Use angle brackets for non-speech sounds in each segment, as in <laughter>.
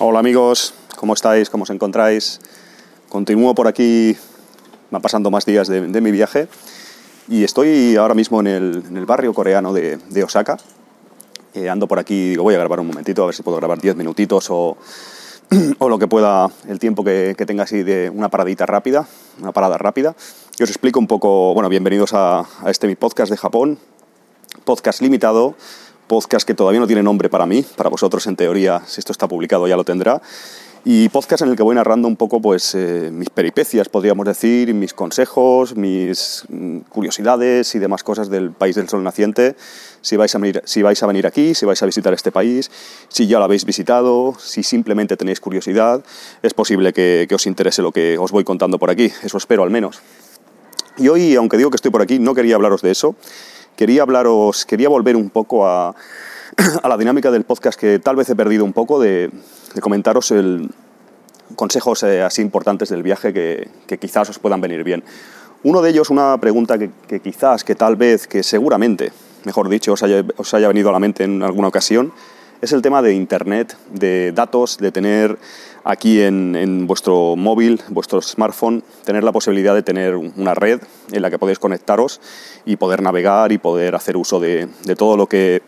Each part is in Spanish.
Hola amigos, ¿cómo estáis? ¿Cómo os encontráis? Continúo por aquí, van pasando más días de, mi viaje y estoy ahora mismo en el, barrio coreano de, Osaka. Eh, ando por aquí, digo, voy a grabar un momentito, a ver si puedo grabar 10 minutitos <clears throat> o, lo que pueda, el tiempo que, tenga así de una paradita rápida, una parada rápida. Y os explico un poco, bueno, bienvenidos a, a este mi podcast de Japón, podcast limitado podcast que todavía no tiene nombre para mí, para vosotros en teoría, si esto está publicado ya lo tendrá, y podcast en el que voy narrando un poco pues, eh, mis peripecias, podríamos decir, mis consejos, mis mm, curiosidades y demás cosas del país del sol naciente, si vais, a venir, si vais a venir aquí, si vais a visitar este país, si ya lo habéis visitado, si simplemente tenéis curiosidad, es posible que, que os interese lo que os voy contando por aquí, eso espero al menos. Y hoy, aunque digo que estoy por aquí, no quería hablaros de eso, quería hablaros, quería volver un poco <clears throat> a, la dinámica del podcast que tal vez he perdido un poco de, comentaros el, consejos eh, así importantes del viaje que, quizás os puedan venir bien. Uno de ellos, una pregunta que, quizás, que tal vez, que seguramente, mejor dicho, os haya, os haya venido a la mente en alguna ocasión, es el tema de Internet, de datos, de tener aquí en, vuestro móvil, vuestro smartphone, tener la posibilidad de tener una red en la que podéis conectaros y poder navegar y poder hacer uso de, todo lo que,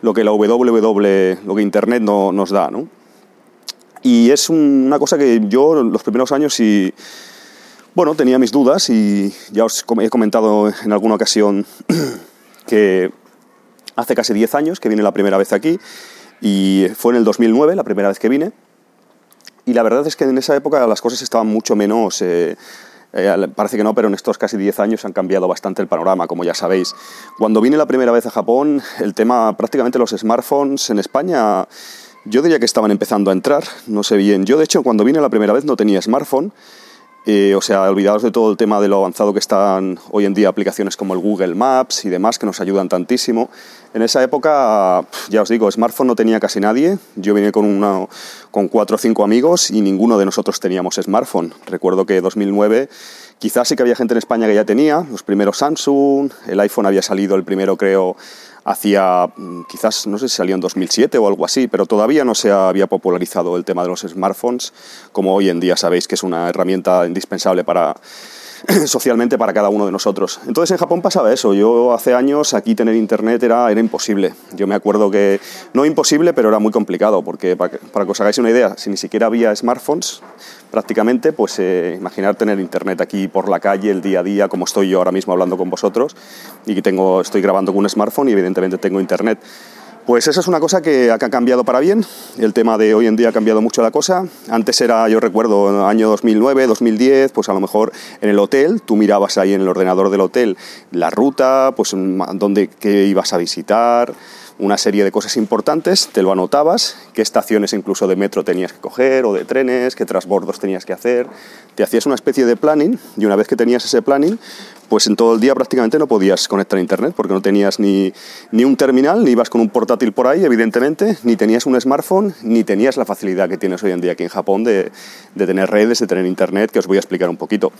lo que la www, lo que Internet no, nos da. ¿no? Y es una cosa que yo los primeros años sí, bueno, tenía mis dudas y ya os he comentado en alguna ocasión <clears throat> que hace casi 10 años que vine la primera vez aquí y fue en el 2009 la primera vez que vine. Y la verdad es que en esa época las cosas estaban mucho menos... Eh, eh, parece que no, pero en estos casi 10 años han cambiado bastante el panorama, como ya sabéis. Cuando vine la primera vez a Japón, el tema prácticamente los smartphones en España, yo diría que estaban empezando a entrar, no sé bien. Yo, de hecho, cuando vine la primera vez no tenía smartphone eh, o sea, olvidados de todo el tema de lo avanzado que están hoy en día aplicaciones como el Google Maps y demás que nos ayudan tantísimo. En esa época, ya os digo, smartphone no tenía casi nadie. Yo vine con, con cuatro o cinco amigos y ninguno de nosotros teníamos smartphone. Recuerdo que 2009 quizás sí que había gente en España que ya tenía, los primeros Samsung, el iPhone había salido el primero creo hacia, mm, quizás, no sé si salió en 2007 o algo así, pero todavía no se había popularizado el tema de los smartphones, como hoy en día sabéis que es una herramienta indispensable para <clears throat> socialmente para cada uno de nosotros. Entonces en Japón pasaba eso. Yo hace años aquí tener internet era, era imposible. Yo me acuerdo que, no imposible, pero era muy complicado, porque para, para que os hagáis una idea, si ni siquiera había smartphones, prácticamente, pues eh, imaginar tener internet aquí por la calle, el día a día, como estoy yo ahora mismo hablando con vosotros, y tengo, estoy grabando con un smartphone y evidentemente tengo internet. Pues esa es una cosa que ha cambiado para bien. El tema de hoy en día ha cambiado mucho la cosa. Antes era, yo recuerdo, año 2009, 2010, pues a lo mejor en el hotel, tú mirabas ahí en el ordenador del hotel la ruta, pues dónde qué ibas a visitar, una serie de cosas importantes, te lo anotabas, qué estaciones incluso de metro tenías que coger o de trenes, qué transbordos tenías que hacer, te hacías una especie de planning y una vez que tenías ese planning, pues en todo el día prácticamente no podías conectar a internet porque no tenías ni, ni un terminal, ni ibas con un portátil por ahí, evidentemente, ni tenías un smartphone, ni tenías la facilidad que tienes hoy en día aquí en Japón de, de tener redes, de tener internet, que os voy a explicar un poquito.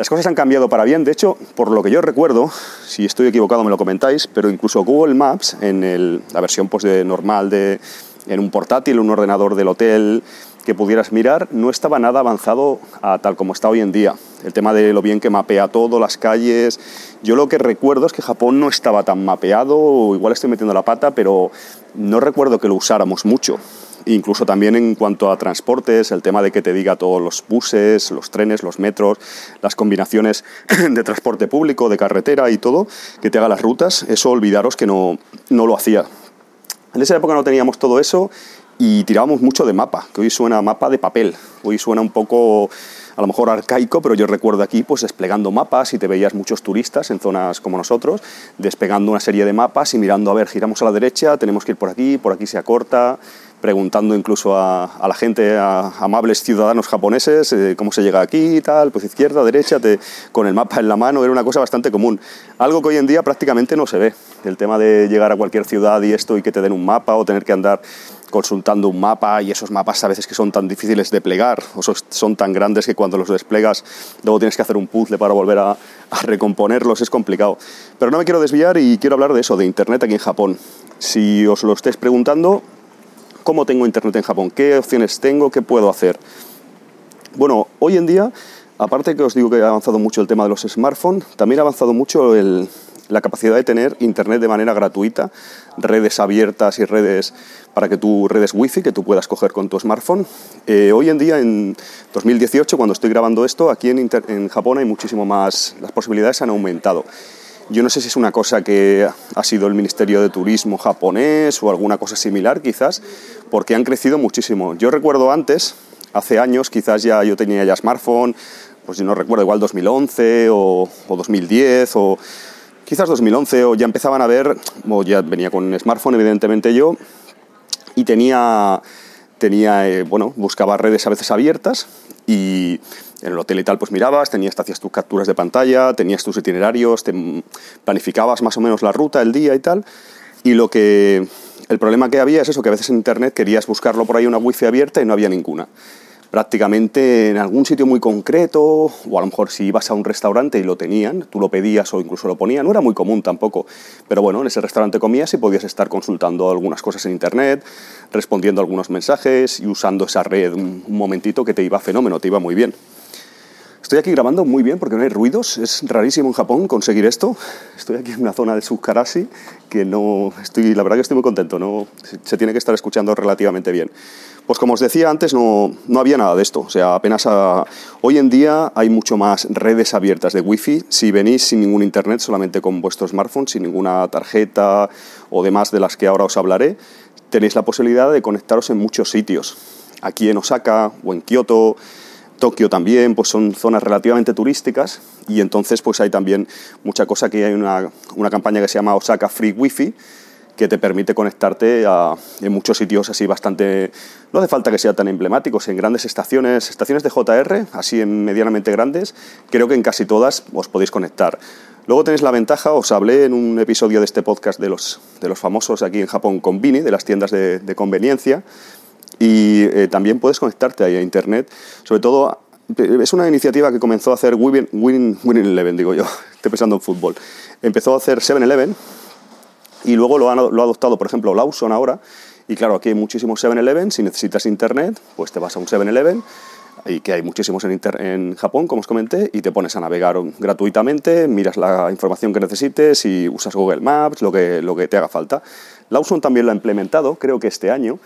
Las cosas han cambiado para bien, de hecho, por lo que yo recuerdo, si estoy equivocado me lo comentáis, pero incluso Google Maps, en la versión pues, de, normal de, en un portátil, un ordenador del hotel que pudieras mirar, no estaba nada avanzado a tal como está hoy en día. El tema de lo bien que mapea todo, las calles. Yo lo que recuerdo es que Japón no estaba tan mapeado, igual estoy metiendo la pata, pero no recuerdo que lo usáramos mucho. Incluso también en cuanto a transportes, el tema de que te diga todos los buses, los trenes, los metros, las combinaciones <clears throat> de transporte público, de carretera y todo, que te haga las rutas, eso olvidaros que no, no lo hacía. En esa época no teníamos todo eso y tirábamos mucho de mapa, que hoy suena mapa de papel, hoy suena un poco a lo mejor arcaico, pero yo recuerdo aquí pues desplegando mapas y te veías muchos turistas en zonas como nosotros, despegando una serie de mapas y mirando, a ver, giramos a la derecha, tenemos que ir por aquí, por aquí se acorta, preguntando incluso a, la gente, a amables ciudadanos japoneses, eh, cómo se llega aquí y tal, pues izquierda, derecha, con el mapa en la mano, era una cosa bastante común. Algo que hoy en día prácticamente no se ve. El tema de llegar a cualquier ciudad y esto y que te den un mapa o tener que andar consultando un mapa y esos mapas a veces que son tan difíciles de plegar o son tan grandes que cuando los desplegas luego tienes que hacer un puzzle para volver a, a recomponerlos, es complicado. Pero no me quiero desviar y quiero hablar de eso, de Internet aquí en Japón. Si os lo estáis preguntando, ¿Cómo tengo internet en Japón? ¿Qué opciones tengo? ¿Qué puedo hacer? Bueno, hoy en día, aparte que os digo que ha avanzado mucho el tema de los smartphones, también ha avanzado mucho la capacidad de tener internet de manera gratuita, redes abiertas y redes para que tú, redes wifi que tú puedas coger con tu smartphone. Eh, hoy en día, en 2018, cuando estoy grabando esto, aquí en, en Japón hay muchísimo más, las posibilidades han aumentado. Yo no sé si es una cosa que ha sido el Ministerio de Turismo japonés o alguna cosa similar, quizás, porque han crecido muchísimo. Yo recuerdo antes, hace años, quizás ya yo tenía ya smartphone, pues si no recuerdo, igual 2011 o, 2010 o quizás 2011 o ya empezaban a ver, o ya venía con smartphone evidentemente yo, y tenía, tenía eh, bueno, buscaba redes a veces abiertas y en el hotel y tal, pues mirabas, tenías, te hacías tus capturas de pantalla, tenías tus itinerarios, te planificabas más o menos la ruta, el día y tal. Y lo que. El problema que había es eso, que a veces en internet querías buscarlo por ahí una wifi abierta y no había ninguna prácticamente en algún sitio muy concreto, o a lo mejor si ibas a un restaurante y lo tenían, tú lo pedías o incluso lo ponían, no era muy común tampoco, pero bueno, en ese restaurante comías y podías estar consultando algunas cosas en internet, respondiendo algunos mensajes y usando esa red un, momentito que te iba fenómeno, te iba muy bien. Estoy aquí grabando muy bien porque no hay ruidos, es rarísimo en Japón conseguir esto. Estoy aquí en una zona de Subkarasi que no estoy, la verdad que estoy muy contento, no se tiene que estar escuchando relativamente bien. Pues como os decía antes, no, no había nada de esto. O sea, apenas hoy en día hay mucho más redes abiertas de Wi-Fi. Si venís sin ningún internet, solamente con vuestro smartphone, sin ninguna tarjeta o demás de las que ahora os hablaré, tenéis la posibilidad de conectaros en muchos sitios. Aquí en Osaka o en Kioto, Tokio también, pues son zonas relativamente turísticas y entonces pues hay también mucha cosa que hay una, una campaña que se llama Osaka Free Wi-Fi que te permite conectarte en muchos sitios así bastante... No hace falta que sea tan emblemáticos, en grandes estaciones, estaciones de JR, así en medianamente grandes, creo que en casi todas os podéis conectar. Luego tenéis la ventaja, os hablé en un episodio de este podcast de los, de los famosos aquí en Japón Convini, de las tiendas de, conveniencia, y eh, también puedes conectarte ahí a Internet, sobre todo es una iniciativa que comenzó a hacer Winning, Winning Eleven, digo yo, <laughs> estoy pensando en fútbol. Empezó a hacer 7-Eleven, y luego lo, ha adoptado, por ejemplo, Lawson ahora. Y claro, aquí hay muchísimos 7-Eleven. Si necesitas internet, pues te vas a un 7-Eleven, y que hay muchísimos en, en, Japón, como os comenté, y te pones a navegar gratuitamente, miras la información que necesites y usas Google Maps, lo que, lo que te haga falta. Lawson también lo ha implementado, creo que este año.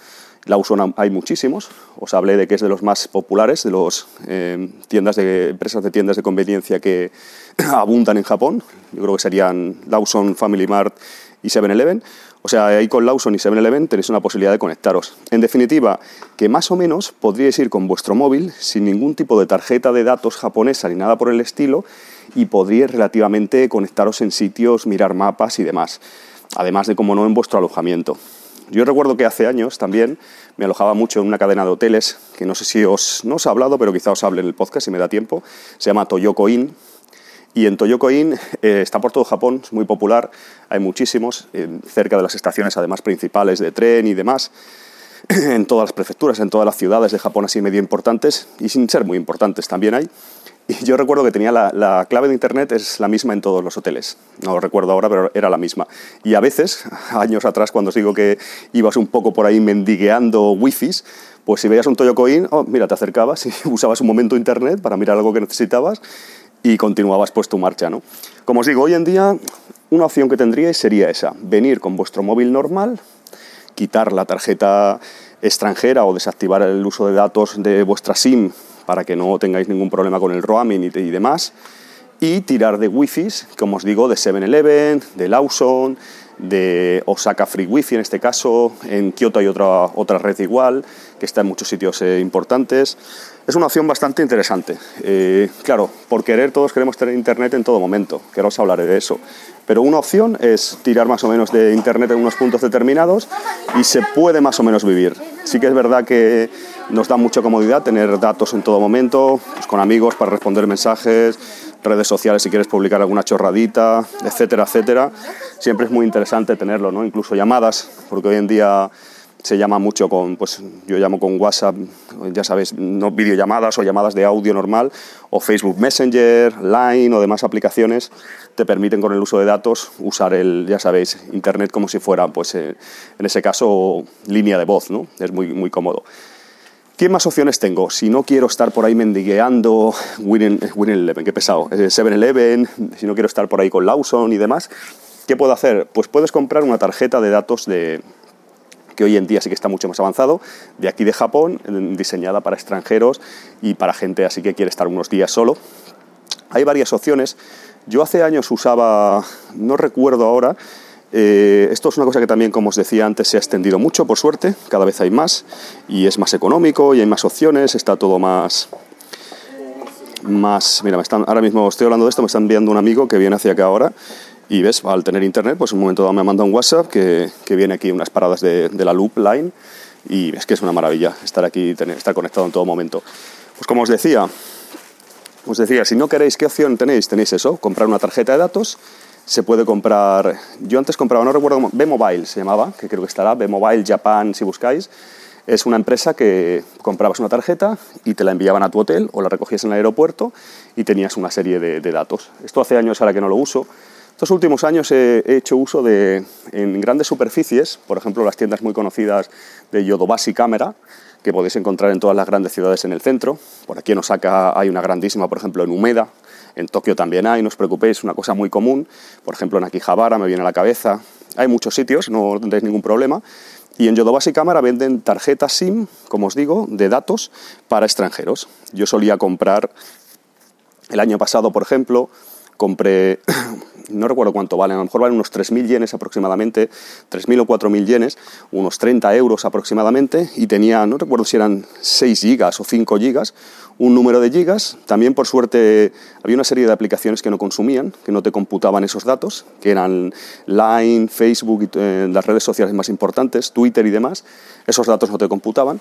Lawson hay muchísimos. Os hablé de que es de los más populares, de las eh, tiendas de empresas de tiendas de conveniencia que <clears throat> abundan en Japón. Yo creo que serían Lawson, Family Mart y 7-Eleven. O sea, ahí con Lawson y 7-Eleven tenéis una posibilidad de conectaros. En definitiva, que más o menos podríais ir con vuestro móvil sin ningún tipo de tarjeta de datos japonesa ni nada por el estilo y podríais relativamente conectaros en sitios, mirar mapas y demás. Además de, como no, en vuestro alojamiento. Yo recuerdo que hace años también me alojaba mucho en una cadena de hoteles, que no sé si os, no os ha hablado, pero quizá os hable en el podcast si me da tiempo. Se llama Toyoko Inn y en Toyokoin eh, está por todo Japón, es muy popular, hay muchísimos, cerca de las estaciones además principales de tren y demás, <clears throat> en todas las prefecturas, en todas las ciudades de Japón así medio importantes y sin ser muy importantes también hay. Y yo recuerdo que tenía la, la, clave de internet es la misma en todos los hoteles. No lo recuerdo ahora, pero era la misma. Y a veces, <laughs> años atrás, cuando os digo que ibas un poco por ahí mendigueando wifis, pues si veías un Toyokoin, oh, mira, te acercabas y <laughs> usabas un momento internet para mirar algo que necesitabas y continuabas pues tu marcha. ¿no? Como os digo, hoy en día una opción que tendríais sería esa, venir con vuestro móvil normal, quitar la tarjeta extranjera o desactivar el uso de datos de vuestra SIM para que no tengáis ningún problema con el roaming y, demás, y tirar de wifi, como os digo, de 7-Eleven, de Lawson, de Osaka Free Wi-Fi en este caso, en Kyoto hay otra, otra red igual, que está en muchos sitios eh, importantes. Es una opción bastante interesante. Eh, claro, por querer todos queremos tener internet en todo momento, que ahora os hablaré de eso. Pero una opción es tirar más o menos de internet en unos puntos determinados y se puede más o menos vivir. Sí que es verdad que nos da mucha comodidad tener datos en todo momento, pues con amigos para responder mensajes, redes sociales si quieres publicar alguna chorradita, etcétera, etcétera. Siempre es muy interesante tenerlo, ¿no? Incluso llamadas, porque hoy en día se llama mucho con, pues yo llamo con WhatsApp, ya sabes, no videollamadas o llamadas de audio normal, o Facebook Messenger, Line o demás aplicaciones te permiten con el uso de datos usar el, ya sabéis, Internet como si fuera, pues eh, en ese caso, línea de voz, ¿no? Es muy, muy cómodo. ¿Qué más opciones tengo? Si no quiero estar por ahí mendigueando Winning, Eleven, qué pesado, 7-Eleven, eh, si no quiero estar por ahí con Lawson y demás, ¿qué puedo hacer? Pues puedes comprar una tarjeta de datos de, que hoy en día sí que está mucho más avanzado, de aquí de Japón, diseñada para extranjeros y para gente así que quiere estar unos días solo. Hay varias opciones. Yo hace años usaba, no recuerdo ahora, eh, esto es una cosa que también, como os decía antes, se ha extendido mucho, por suerte, cada vez hay más y es más económico y hay más opciones, está todo más... Más, mira, me están, ahora mismo estoy hablando de esto, me está enviando un amigo que viene hacia acá ahora y ves, al tener internet, pues un momento dado me manda un WhatsApp que, que viene aquí unas paradas de, de, la Loop Line y es que es una maravilla estar aquí, estar conectado en todo momento. Pues como os decía, os decía, si no queréis, ¿qué opción tenéis? Tenéis eso, comprar una tarjeta de datos, se puede comprar, yo antes compraba, no recuerdo, B-Mobile se llamaba, que creo que estará, B-Mobile Japan si buscáis, es una empresa que comprabas una tarjeta y te la enviaban a tu hotel o la recogías en el aeropuerto y tenías una serie de, de datos. Esto hace años ahora que no lo uso, estos últimos años he, hecho uso de, en grandes superficies, por ejemplo, las tiendas muy conocidas de Yodobashi Cámara, que podéis encontrar en todas las grandes ciudades en el centro. Por aquí en Osaka hay una grandísima, por ejemplo, en Umeda. En Tokio también hay, no os preocupéis, una cosa muy común. Por ejemplo, en Akihabara me viene a la cabeza. Hay muchos sitios, no tendréis ningún problema. Y en Yodobashi Cámara venden tarjetas SIM, como os digo, de datos para extranjeros. Yo solía comprar, el año pasado, por ejemplo, compré <clears throat> no recuerdo cuánto valen, a lo mejor valen unos 3.000 yenes aproximadamente, 3.000 o 4.000 yenes, unos 30 euros aproximadamente, y tenía, no recuerdo si eran 6 gigas o 5 gigas, un número de gigas. También, por suerte, había una serie de aplicaciones que no consumían, que no te computaban esos datos, que eran Line, Facebook, eh, las redes sociales más importantes, Twitter y demás. Esos datos no te computaban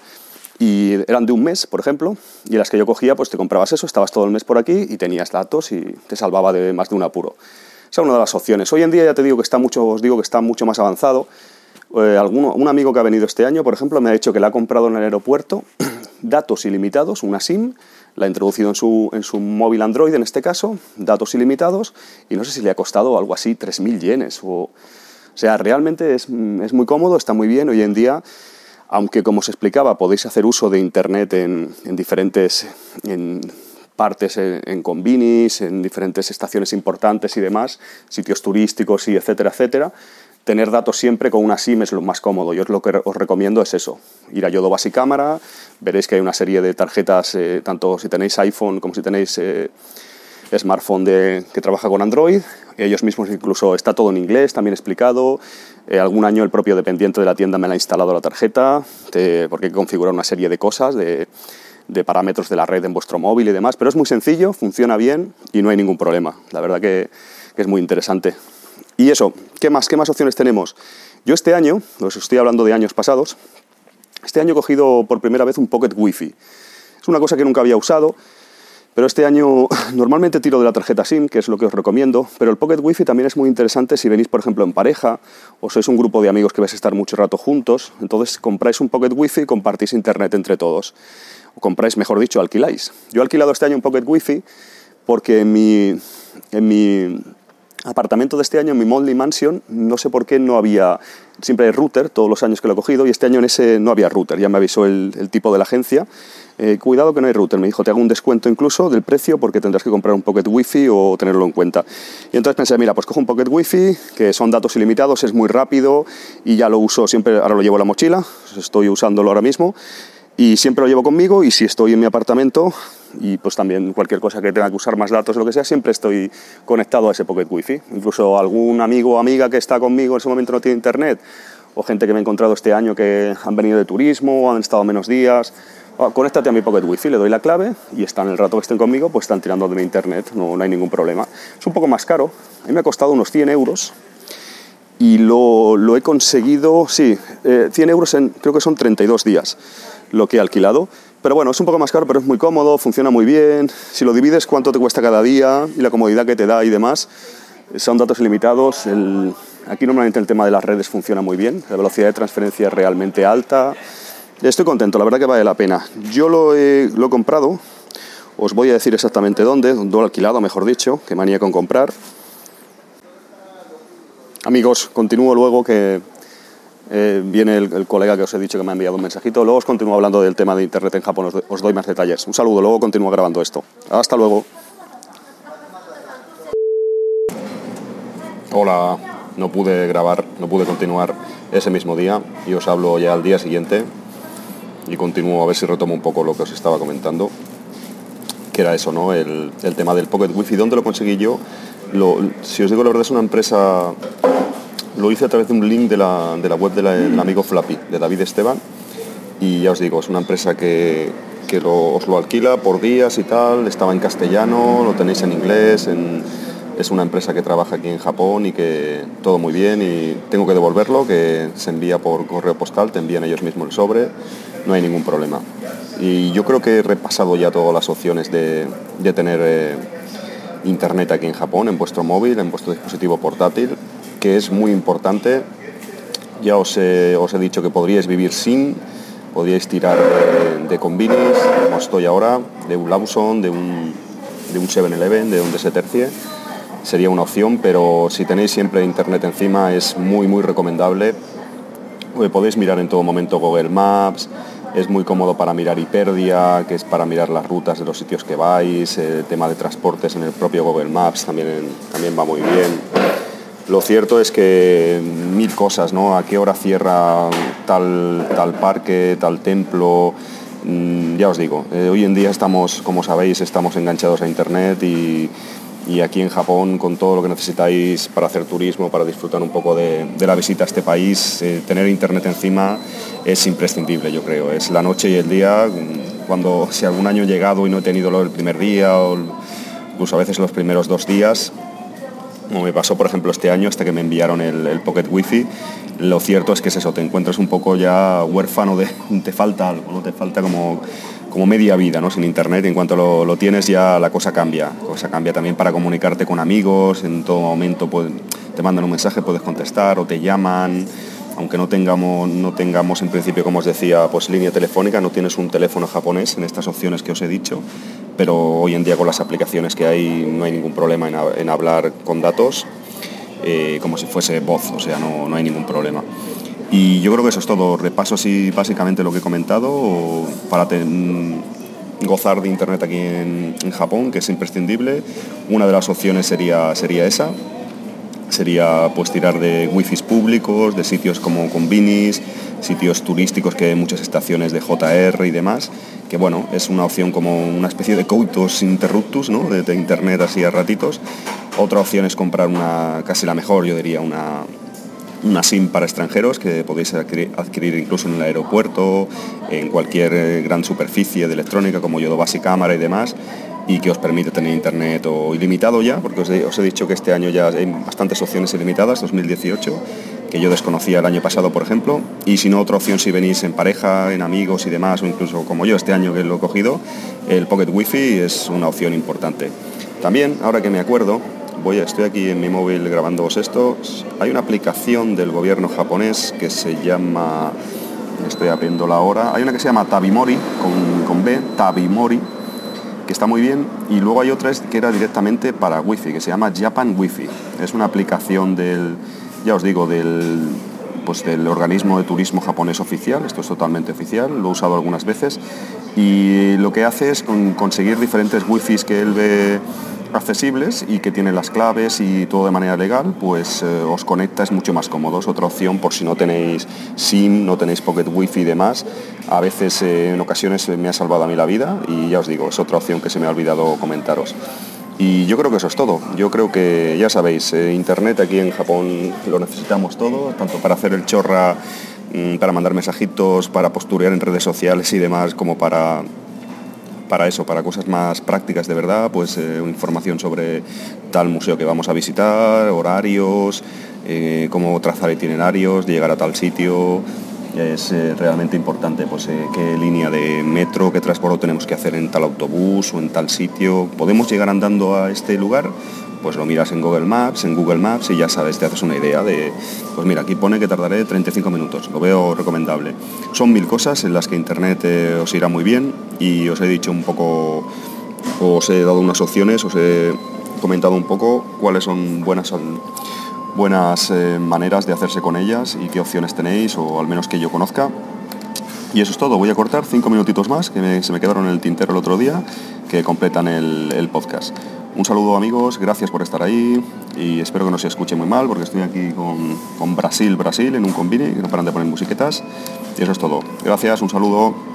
y eran de un mes, por ejemplo, y las que yo cogía, pues te comprabas eso, estabas todo el mes por aquí y tenías datos y te salvaba de más de un apuro. Esa es una de las opciones. Hoy en día ya te digo que está mucho, os digo que está mucho más avanzado. Eh, alguno, un amigo que ha venido este año, por ejemplo, me ha dicho que le ha comprado en el aeropuerto <clears throat> datos ilimitados, una SIM, la ha introducido en su, en su móvil Android en este caso, datos ilimitados, y no sé si le ha costado algo así 3.000 yenes. O, sea, realmente es, es, muy cómodo, está muy bien. Hoy en día, aunque como os explicaba, podéis hacer uso de Internet en, en diferentes... En, partes en, en en diferentes estaciones importantes y demás, sitios turísticos y etcétera, etcétera. Tener datos siempre con una SIM es lo más cómodo. Yo lo que os recomiendo es eso. Ir a Yodobasi Cámara, veréis que hay una serie de tarjetas, eh, tanto si tenéis iPhone como si tenéis eh, smartphone de, que trabaja con Android. Ellos mismos incluso está todo en inglés, también explicado. Eh, algún año el propio dependiente de la tienda me la ha instalado la tarjeta, te, porque hay que configurar una serie de cosas, de de parámetros de la red en vuestro móvil y demás, pero es muy sencillo, funciona bien y no hay ningún problema. La verdad que, es muy interesante. Y eso, ¿qué más? ¿Qué más opciones tenemos? Yo este año, os estoy hablando de años pasados, este año he cogido por primera vez un Pocket Wi-Fi. Es una cosa que nunca había usado, pero este año <laughs> normalmente tiro de la tarjeta SIM, que es lo que os recomiendo, pero el Pocket Wi-Fi también es muy interesante si venís, por ejemplo, en pareja o sois un grupo de amigos que vais a estar mucho rato juntos, entonces compráis un Pocket Wi-Fi y compartís internet entre todos compráis, mejor dicho, alquiláis. Yo he alquilado este año un Pocket Wi-Fi porque en mi, en mi apartamento de este año, en mi Monthly Mansion, no sé por qué no había, siempre hay router, todos los años que lo he cogido, y este año en ese no había router, ya me avisó el, el tipo de la agencia, eh, cuidado que no hay router, me dijo, te hago un descuento incluso del precio porque tendrás que comprar un Pocket Wi-Fi o tenerlo en cuenta. Y entonces pensé, mira, pues cojo un Pocket Wi-Fi, que son datos ilimitados, es muy rápido y ya lo uso siempre, ahora lo llevo en la mochila, estoy usándolo ahora mismo, y siempre lo llevo conmigo y si estoy en mi apartamento y pues también cualquier cosa que tenga que usar más datos o lo que sea, siempre estoy conectado a ese Pocket Wi-Fi. Incluso algún amigo o amiga que está conmigo en ese momento no tiene internet o gente que me he encontrado este año que han venido de turismo, han estado menos días, conéctate a mi Pocket Wi-Fi, le doy la clave y están el rato que estén conmigo, pues están tirando de mi internet, no, no hay ningún problema. Es un poco más caro, a mí me ha costado unos 100 euros y lo, lo he conseguido, sí, eh, 100 euros en, creo que son 32 días lo que he alquilado. Pero bueno, es un poco más caro, pero es muy cómodo, funciona muy bien. Si lo divides cuánto te cuesta cada día y la comodidad que te da y demás, son datos ilimitados. Aquí normalmente el tema de las redes funciona muy bien, la velocidad de transferencia es realmente alta. Estoy contento, la verdad que vale la pena. Yo lo he, lo he comprado, os voy a decir exactamente dónde, dónde lo he alquilado, mejor dicho, que manía con comprar. Amigos, continúo luego que eh, viene el, colega que os he dicho que me ha enviado un mensajito. Luego os continúo hablando del tema de Internet en Japón, os, doy más detalles. Un saludo, luego continúo grabando esto. Hasta luego. Hola, no pude grabar, no pude continuar ese mismo día y os hablo ya al día siguiente y continúo a ver si retomo un poco lo que os estaba comentando, que era eso, ¿no? El, tema del Pocket Wi-Fi. ¿Dónde lo conseguí yo? si os digo la verdad, es una empresa lo hice a través de un link de la, web del amigo Flappy, de David Esteban. Y ya os digo, es una empresa que, os lo alquila por días y tal. Estaba en castellano, lo tenéis en inglés. es una empresa que trabaja aquí en Japón y que todo muy bien. Y tengo que devolverlo, que se envía por correo postal, te envían ellos mismos el sobre. No hay ningún problema. Y yo creo que he repasado ya todas las opciones de, tener eh, internet aquí en Japón, en vuestro móvil, en vuestro dispositivo portátil que es muy importante. Ya os he, dicho que podríais vivir sin, podríais tirar de, de combinis, como estoy ahora, de un Lawson, de un, de un 7-Eleven, de un DS Sería una opción, pero si tenéis siempre internet encima es muy, muy recomendable. Podéis mirar en todo momento Google Maps, es muy cómodo para mirar Hiperdia, que es para mirar las rutas de los sitios que vais, el tema de transportes en el propio Google Maps también, también va muy bien. Lo cierto es que mil cosas, ¿no? A qué hora cierra tal, tal parque, tal templo. Mm, ya os digo, eh, hoy en día estamos, como sabéis, estamos enganchados a Internet y, aquí en Japón, con todo lo que necesitáis para hacer turismo, para disfrutar un poco de, la visita a este país, eh, tener Internet encima es imprescindible, yo creo. Es la noche y el día. Mm, cuando si algún año he llegado y no he tenido el primer día o incluso a veces los primeros dos días, como me pasó por ejemplo este año hasta que me enviaron el, Pocket Wi-Fi, lo cierto es que es eso, te encuentras un poco ya huérfano de <laughs> te falta algo, ¿no? te falta como, como media vida ¿no? sin internet, en cuanto lo, tienes ya la cosa cambia, la cosa cambia también para comunicarte con amigos, en todo momento te mandan un mensaje, puedes contestar o te llaman, aunque no tengamos, no tengamos en principio, como os decía, pues línea telefónica, no tienes un teléfono japonés en estas opciones que os he dicho, pero hoy en día con las aplicaciones que hay no hay ningún problema en, hablar con datos eh, como si fuese voz, o sea, no, hay ningún problema. Y yo creo que eso es todo. Repaso así básicamente lo que he comentado para gozar de Internet aquí en, Japón, que es imprescindible. Una de las opciones sería, sería esa. Sería pues tirar de wifi públicos, de sitios como Convinis, sitios turísticos que hay muchas estaciones de JR y demás que bueno, es una opción como una especie de coitus interruptus, ¿no? de, internet así a ratitos. Otra opción es comprar una, casi la mejor, yo diría, una, una SIM para extranjeros que podéis adquirir, incluso en el aeropuerto, en cualquier eh, gran superficie de electrónica como Yodobasi Cámara y demás, y que os permite tener internet o ilimitado ya, porque os he, dicho que este año ya hay bastantes opciones ilimitadas, 2018 que yo desconocía el año pasado, por ejemplo, y si no, otra opción si venís en pareja, en amigos y demás, o incluso como yo este año que lo he cogido, el Pocket Wi-Fi es una opción importante. También, ahora que me acuerdo, voy estoy aquí en mi móvil grabándoos esto, hay una aplicación del gobierno japonés que se llama, estoy abriéndola ahora, hay una que se llama Tabimori, con, con B, Tabimori, está muy bien, y luego hay otra que era directamente para Wi-Fi, que se llama Japan Wi-Fi. Es una aplicación del ya os digo, del, pues del organismo de turismo japonés oficial, esto es totalmente oficial, lo he usado algunas veces, y lo que hace es conseguir diferentes wifi que él ve accesibles y que tienen las claves y todo de manera legal, pues eh, os conecta, es mucho más cómodo. Es otra opción por si no tenéis SIM, no tenéis Pocket Wi-Fi y demás. A veces, eh, en ocasiones, me ha salvado a mí la vida y ya os digo, es otra opción que se me ha olvidado comentaros. Y yo creo que eso es todo. Yo creo que, ya sabéis, eh, Internet aquí en Japón lo necesitamos todo, tanto para hacer el chorra, mm, para mandar mensajitos, para posturear en redes sociales y demás, como para, para eso, para cosas más prácticas de verdad, pues eh, información sobre tal museo que vamos a visitar, horarios, eh, cómo trazar itinerarios, llegar a tal sitio, es eh, realmente importante pues, eh, qué línea de metro, qué transporte tenemos que hacer en tal autobús o en tal sitio. ¿Podemos llegar andando a este lugar? pues lo miras en Google Maps, en Google Maps y ya sabes, te haces una idea de, pues mira, aquí pone que tardaré 35 minutos, lo veo recomendable. Son mil cosas en las que Internet eh, os irá muy bien y os he dicho un poco, os he dado unas opciones, os he comentado un poco cuáles son buenas, buenas eh, maneras de hacerse con ellas y qué opciones tenéis, o al menos que yo conozca. Y eso es todo, voy a cortar cinco minutitos más que se me quedaron en el tintero el otro día, que completan el, podcast. Un saludo amigos, gracias por estar ahí y espero que no se escuche muy mal porque estoy aquí con, con Brasil, Brasil en un combine y no paran de poner musiquetas. Y eso es todo. Gracias, un saludo.